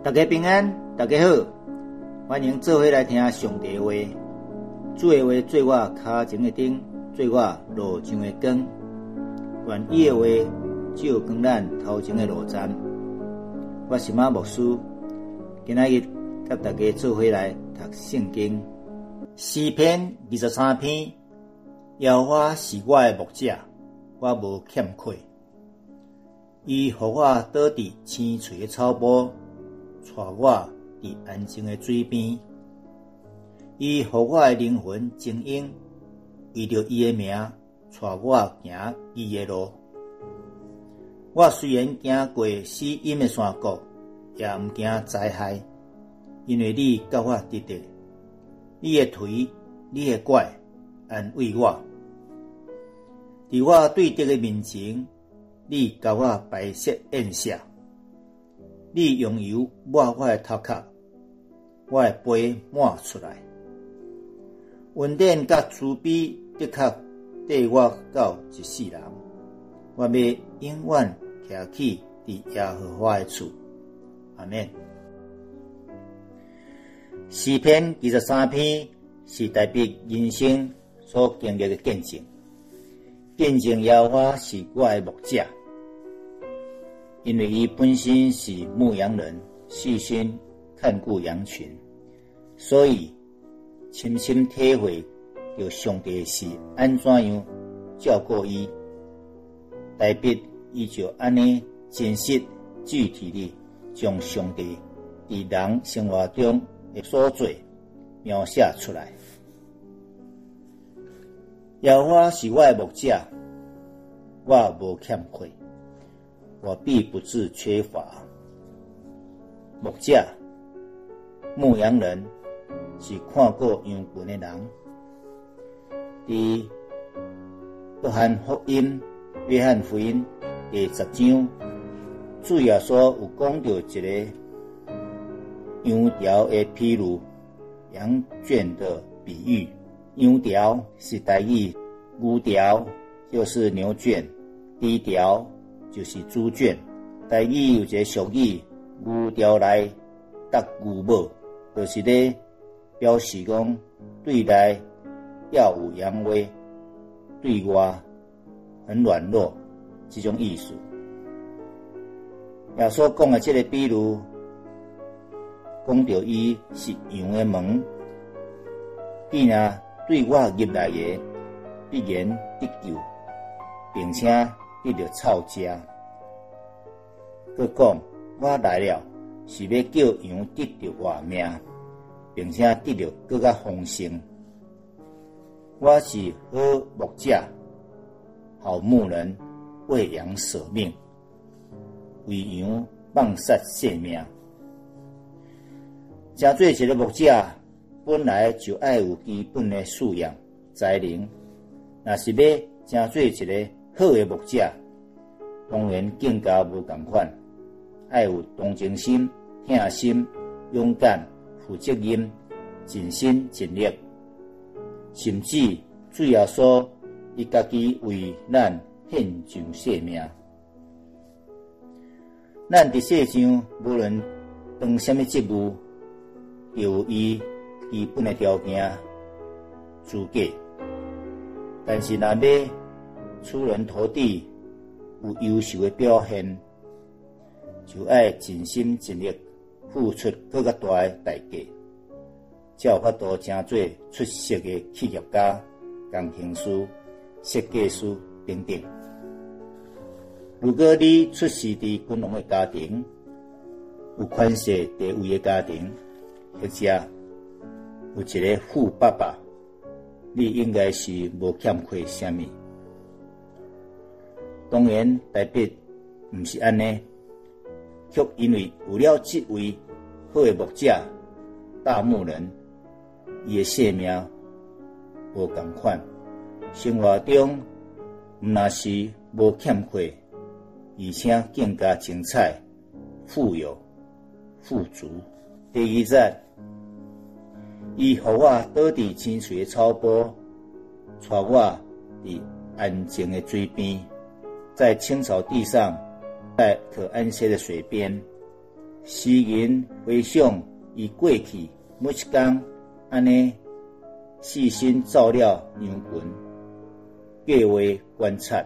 大家平安，大家好，欢迎做伙来听上帝话。主的话做我脚前的灯，做我路上的光。愿意的话照光咱头前的路站。我是马牧师，今仔日甲大家做伙来读圣经。诗篇二十三篇，耶和华是我的牧者，我无欠亏。伊互我倒伫青翠的草坡，带我伫安静的水边。伊互我的灵魂静音，为着伊的名，带我行伊的路。我虽然行过死荫的山谷，也毋惊灾害，因为你甲我伫伫，你的腿，你的拐，安慰我。伫我对敌的面前。你甲我白色宴舍，你用油抹我的头壳，我的杯满出来。恩典甲慈悲的确缀我到一世人，我要永远徛起伫耶和华的厝。阿免。诗篇二十三篇是代表人生所经历的见证，见证耶和华是我的牧者。因为伊本身是牧羊人，细心看顾羊群，所以深深体会着上帝是安怎样照顾伊。代笔伊就安尼真实具体地将上帝伫人生活中的所做描写出来。耶和华是我的牧者，我无欠愧。我必不致缺乏。木匠、牧羊人是看过羊群的人。伫约翰福音、约翰福音第十章，主要说有讲到一个羊条的披露，羊圈的比喻。羊条是代语，牛条就是牛圈，低条。就是猪圈，台语有一个俗语，牛条来搭牛母，就是咧表示讲对待耀武扬威，对外很软弱这种意思。耶稣讲的这个比如，讲到伊是羊的门，伊若对我入来的必然得救，并且。得着草食。佮讲，我来了是要叫羊得着活命，并且得着更加丰盛。我是好牧者，好牧人，为羊舍命，为羊放杀性命。真做一个牧者，本来就爱有基本的素养、才能。若是要真做一个。好的牧者，当然更加无共款，爱有同情心、疼心、勇敢、负责任、尽心尽力，甚至主要说，伊家己为咱献上性命。咱伫世上无论当什么职务，有伊基本的条件资格，但是若要出人头地，有优秀的表现，就爱尽心尽力，付出更较大的代价，才有法度成做出色的企业家、工程师、设计师等等。如果你出世伫军农的家庭，有款式地位的家庭，或者有一个富爸爸，你应该是无欠亏什么。当然，代表毋是安尼，却因为有了这位好的牧者、大牧人，伊的性命无共款，生活中毋那是无欠亏，而且更加精彩、富有、富足。第二站，伊互我倒伫清水的草坡，带我伫安静的水边。在青草地上，在可安歇的水边，诗人回想伊过去每一天，安尼细心照料羊群，计划观察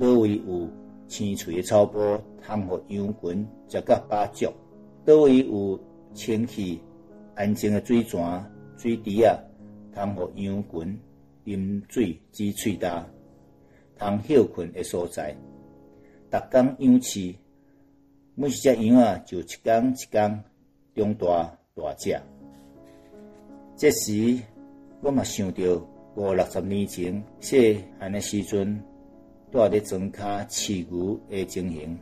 倒位有青翠的草坡，通互羊群食甲饱足；倒位有清气安静的水泉、水池啊，通互羊群饮水止喙焦、通休困诶所在。逐工养饲，每一只羊啊，就一工一工长大大只。这时，我嘛想到五六十年前细汉诶时阵，住伫庄骹饲牛诶情形。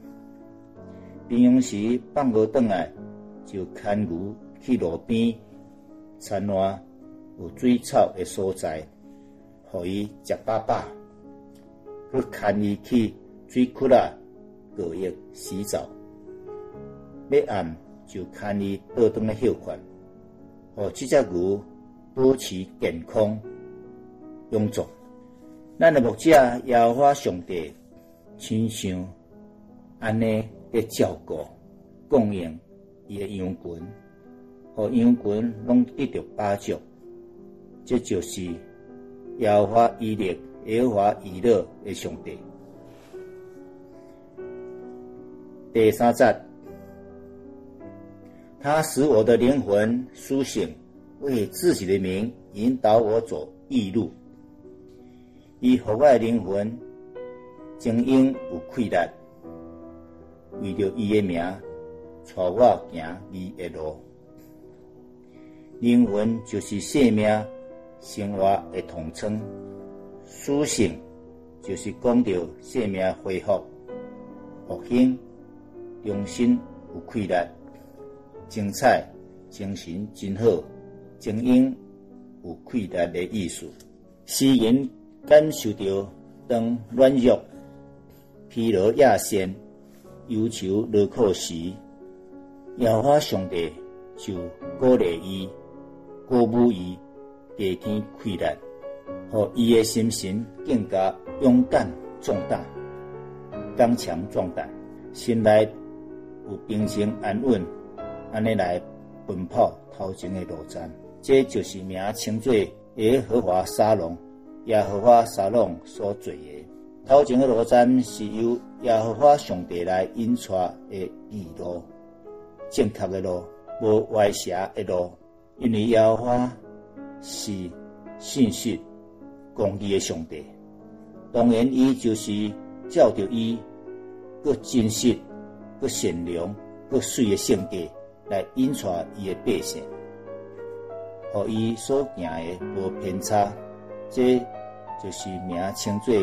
平常时放学转来，就牵牛去路边田外有水草诶所在，互伊食饱饱，去牵伊去。水窟啊，过夜洗澡，要暗就牵伊倒转来休困，哦，这只牛保持健康臃肿。咱的牧者也花上帝亲像安尼的照顾供应伊的羊群，互羊群拢得到饱足。这就是耶华伊力、耶和华伊乐的上帝。第三节，他使我的灵魂苏醒，为自己的名引导我走义路。以我的灵魂精英有气力，为着伊的名，带我行伊的路。灵魂就是生命生活的统称，苏醒就是讲到生命恢复复兴。用心有气力，精彩，精神真好，精英有气力的意思。诗人感受到当软弱、疲劳、亚线、忧愁、落苦时，耶和华上帝就鼓励伊、鼓舞伊，加添气力，互伊的心神更加勇敢壮大、刚强壮胆，心内。有平静安稳，安尼来奔跑头前的路站，这就是名称作耶和华沙龙。耶和华沙龙所做的头前的路站，是由耶和华上帝来引出的义路，正确的路，无歪斜的路。因为耶和华是信实、公义的上帝，当然，伊就是照着伊个真实。个善良、个水的性格来引出伊的百姓，互伊所行的无偏差，这就是名称做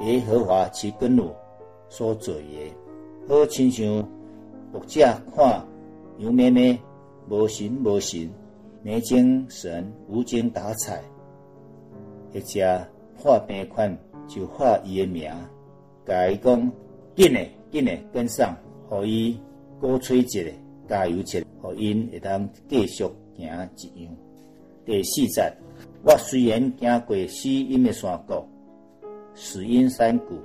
耶和华其根路所做的。好亲像读者看羊妹妹无神无神，没精神无精打采，或者画病款就画伊的名，甲伊讲紧嘞。紧诶跟上，互伊鼓吹一下，加油起来，互因会当继续行一样。第四节，我虽然行过死荫的山谷，死荫山谷，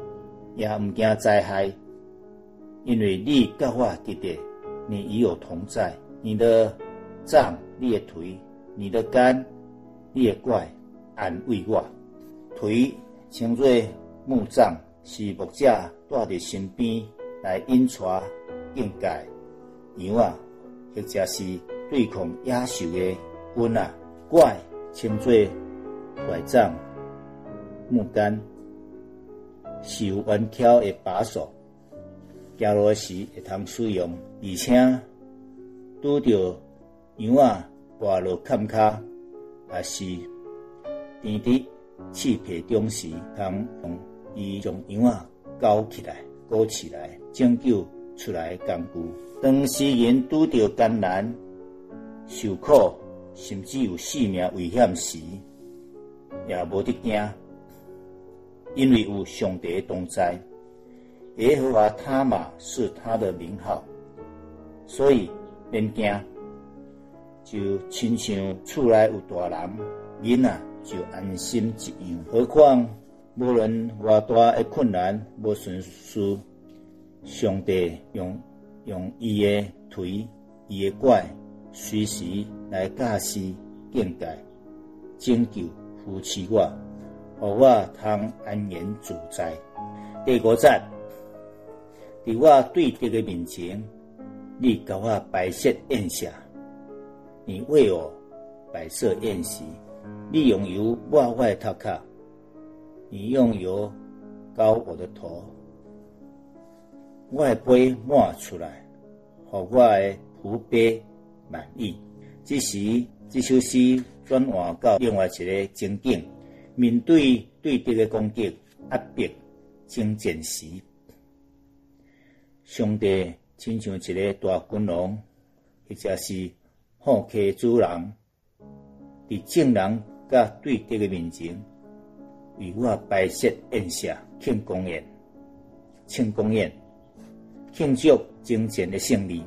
也毋惊灾害，因为你甲我伫伫，你与我同在。你的杖，你的腿，你的肝，你的拐，安慰我。腿称作木杖，是木者带伫身边。来引带境界羊啊，或者是对抗野兽的棍啊，拐称作拐杖、木杆，是有弯挑的把手，行路时会通使用，而且拄着羊啊滑落坎坷，也是甜伫刺皮中时，通用伊将羊啊勾起来。高起来，拯救出来工具。当世人拄着艰难、受苦，甚至有性命危险时，也无得惊，因为有上帝同在。耶和华他玛是他的名号，所以免惊。就亲像厝内有大人，囡仔就安心一样。何况？无论偌大的困难，无顺事，上帝用用伊的腿、伊的拐，随时来教示境界，拯救扶持我，互我通安然自在。第五节，伫我对敌的面前，你甲我摆设宴席，你为我摆设宴席，你用油抹我的头壳，你用油膏我的头。我的杯满出来，互我的福杯满意。这时，这首诗转换到另外一个情景：面对对敌的攻击、压迫、征战时，上帝亲像一个大君王，或者是好客主人，伫众人甲对敌的面前，为我摆设宴席、庆功宴、庆功宴。庆祝征战的胜利，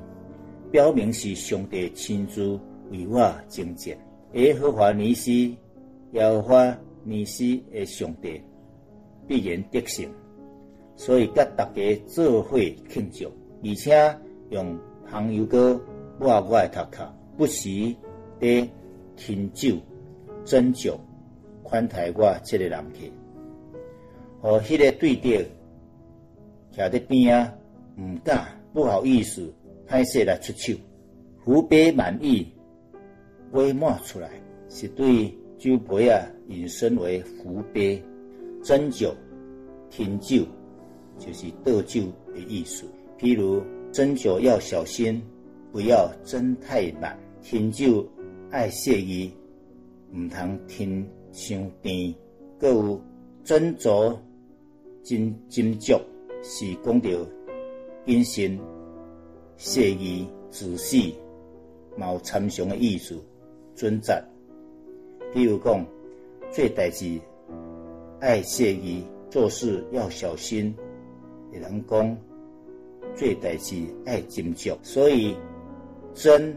表明是上帝亲自为我征战。耶和华尼西，耶和华尼西的上帝必然得胜，所以甲大家做伙庆祝，而且用香油膏抹我的头壳，不时地添酒斟酒款待我这个人客，和迄个对敌徛伫边啊。毋敢，不好意思，歹势来出手。福杯满意，杯满出来，是对酒杯啊引申为福杯。斟酒、添酒，就是倒酒的意思。譬如斟酒要小心，不要斟太满；添酒爱谢意，毋通添伤甜。各有斟酌、斟斟酌，是讲着。谨慎、谢意、仔细，有参详的意思，准则。比如讲，做代志爱谢意，做事要小心。有人讲，做代志爱斟酌。所以，真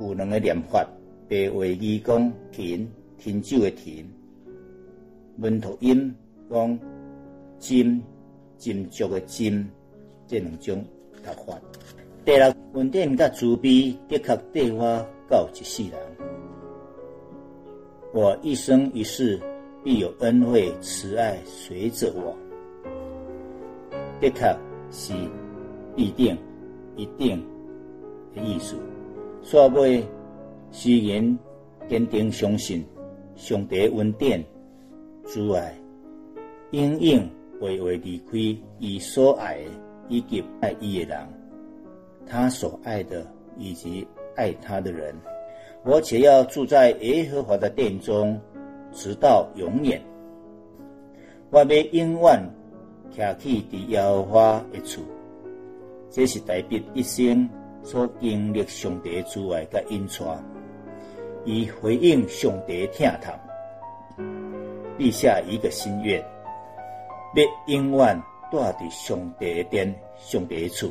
有两个念法，白话语讲停，停酒的停；文读音讲斟，斟酌的斟。这两种读法。第六，稳定甲慈悲，的确对我到一世人。我一生一世必有恩惠慈爱随着我。的确是必定、一定的意思。煞尾虽然坚定相信上帝恩典、慈爱，应应会会离开伊所爱的。以及爱伊的人，他所爱的以及爱他的人，我且要住在耶和华的殿中，直到永远。我要永远徛起伫耶和华的厝，这是代表一生所经历上帝之外甲恩赐，以回应上帝听他，立下一个心愿，要永远。住伫上帝的殿、上帝的厝，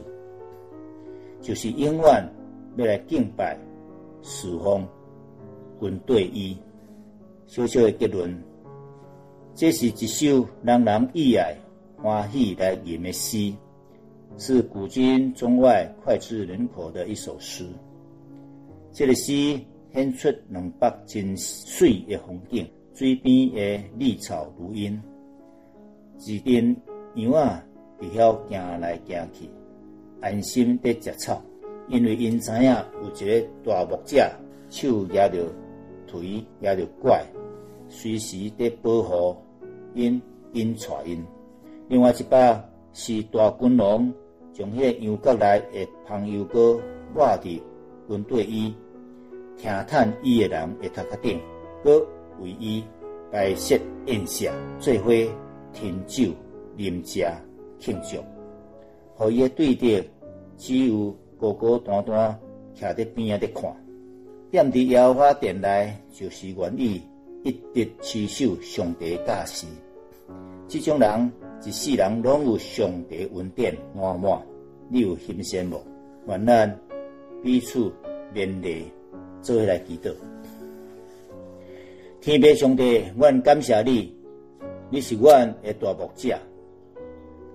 就是永远要来敬拜、侍奉、军队伊。小小的结论，这是一首让人意爱、欢喜来吟的诗，是古今中外脍炙人口的一首诗。这个诗显出两北真水的风景，水边的绿草如茵，一边。羊啊，伫遐行来行去，安心伫食草，因为因知影有一个大牧者，手拿着腿，拿着拐，随时伫保护因，因带因。另外一把是大军王，将迄羊角内的香油膏抹伫军队伊，听叹伊的人会头壳顶，搁为伊摆设宴席，做伙饮酒。啉食庆祝，互伊诶对敌只有孤孤单单徛伫边仔伫看。踮伫耶和华殿内，就是愿意一直持守上帝教示。即种人一世人拢有上帝恩典满满，你有欣羡无？愿咱彼此勉励，做来祈祷。天父上帝，我感谢你，你是我的大牧者。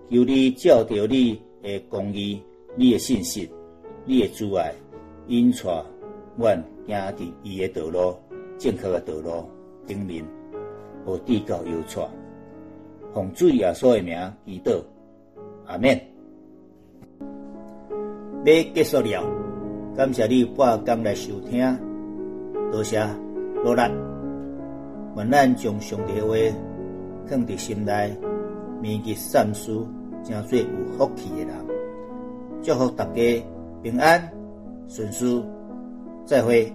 由你照着你的公义，你的信心、你的阻碍，引带我行伫伊的道路、正确的道路顶面，和地高有错。奉主耶稣的名祈祷，阿免。要结束了，感谢你半工来收听，多谢努力。愿咱将上帝话放伫心内，铭记善事，成做有福气的人。祝福大家平安顺遂，再会。